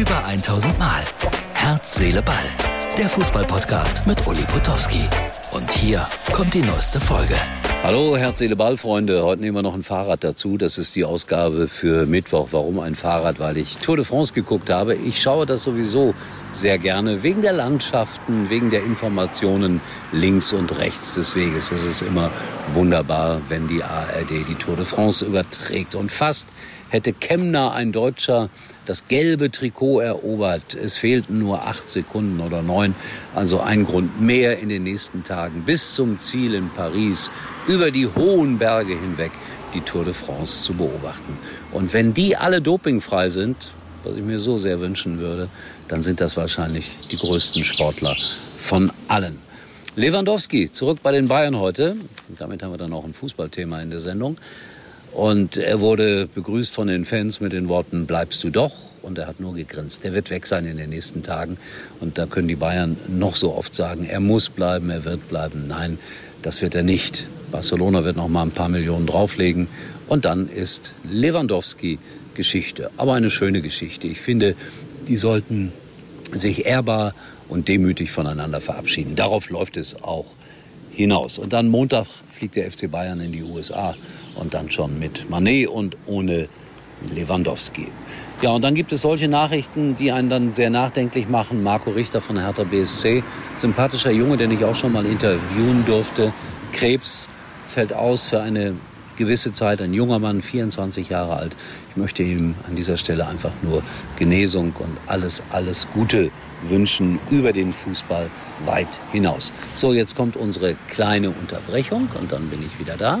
Über 1000 Mal. Herz, Seele, Ball. Der Fußballpodcast mit Uli Potowski. Und hier kommt die neueste Folge. Hallo, Herz, Seele, Ball, Freunde. Heute nehmen wir noch ein Fahrrad dazu. Das ist die Ausgabe für Mittwoch. Warum ein Fahrrad? Weil ich Tour de France geguckt habe. Ich schaue das sowieso sehr gerne. Wegen der Landschaften, wegen der Informationen links und rechts des Weges. Es ist immer wunderbar, wenn die ARD die Tour de France überträgt. Und fast hätte Kemner, ein Deutscher, das gelbe Trikot erobert. Es fehlten nur acht Sekunden oder neun. Also ein Grund mehr in den nächsten Tagen bis zum Ziel in Paris über die hohen Berge hinweg die Tour de France zu beobachten. Und wenn die alle dopingfrei sind, was ich mir so sehr wünschen würde, dann sind das wahrscheinlich die größten Sportler von allen. Lewandowski zurück bei den Bayern heute. Damit haben wir dann auch ein Fußballthema in der Sendung. Und er wurde begrüßt von den Fans mit den Worten, bleibst du doch? Und er hat nur gegrinst. Der wird weg sein in den nächsten Tagen. Und da können die Bayern noch so oft sagen, er muss bleiben, er wird bleiben. Nein, das wird er nicht. Barcelona wird noch mal ein paar Millionen drauflegen. Und dann ist Lewandowski Geschichte. Aber eine schöne Geschichte. Ich finde, die sollten sich ehrbar und demütig voneinander verabschieden. Darauf läuft es auch hinaus. Und dann Montag fliegt der FC Bayern in die USA und dann schon mit Manet und ohne Lewandowski. Ja, und dann gibt es solche Nachrichten, die einen dann sehr nachdenklich machen. Marco Richter von Hertha BSC, sympathischer Junge, den ich auch schon mal interviewen durfte. Krebs fällt aus für eine gewisse Zeit, ein junger Mann, 24 Jahre alt. Ich möchte ihm an dieser Stelle einfach nur Genesung und alles, alles Gute wünschen über den Fußball weit hinaus. So, jetzt kommt unsere kleine Unterbrechung und dann bin ich wieder da.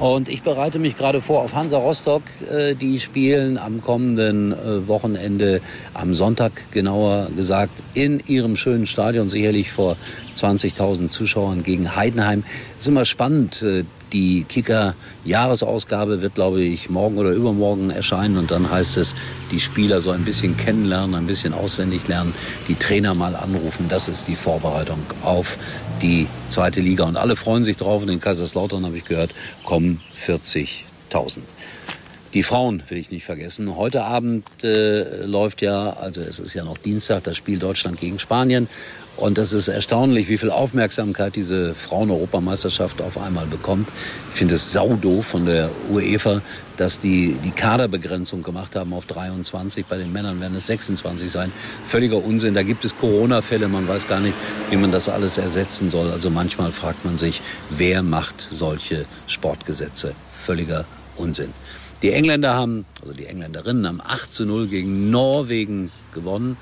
Und ich bereite mich gerade vor auf Hansa Rostock. Äh, die spielen am kommenden äh, Wochenende, am Sonntag genauer gesagt, in ihrem schönen Stadion, sicherlich vor 20.000 Zuschauern gegen Heidenheim. Es ist immer spannend. Äh, die Kicker-Jahresausgabe wird, glaube ich, morgen oder übermorgen erscheinen. Und dann heißt es, die Spieler so ein bisschen kennenlernen, ein bisschen auswendig lernen, die Trainer mal anrufen. Das ist die Vorbereitung auf die zweite Liga. Und alle freuen sich drauf. Und in Kaiserslautern, habe ich gehört, kommen 40.000. Die Frauen will ich nicht vergessen. Heute Abend äh, läuft ja, also es ist ja noch Dienstag, das Spiel Deutschland gegen Spanien. Und es ist erstaunlich, wie viel Aufmerksamkeit diese Frauen-Europameisterschaft auf einmal bekommt. Ich finde es saudoof von der UEFA, dass die die Kaderbegrenzung gemacht haben auf 23. Bei den Männern werden es 26 sein. Völliger Unsinn. Da gibt es Corona-Fälle. Man weiß gar nicht, wie man das alles ersetzen soll. Also manchmal fragt man sich, wer macht solche Sportgesetze? Völliger Unsinn. Die Engländer haben, also die Engländerinnen haben 8 zu 0 gegen Norwegen gewonnen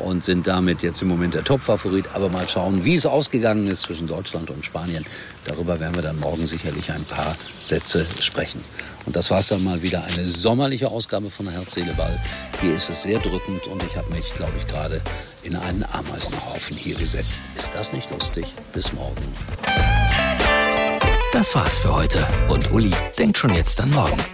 und sind damit jetzt im Moment der Topfavorit. Aber mal schauen, wie es ausgegangen ist zwischen Deutschland und Spanien. Darüber werden wir dann morgen sicherlich ein paar Sätze sprechen. Und das war es dann mal wieder eine sommerliche Ausgabe von Herz, Seele, Ball. Hier ist es sehr drückend und ich habe mich, glaube ich, gerade in einen Ameisenhaufen hier gesetzt. Ist das nicht lustig? Bis morgen. Das war's für heute. Und Uli denkt schon jetzt an morgen.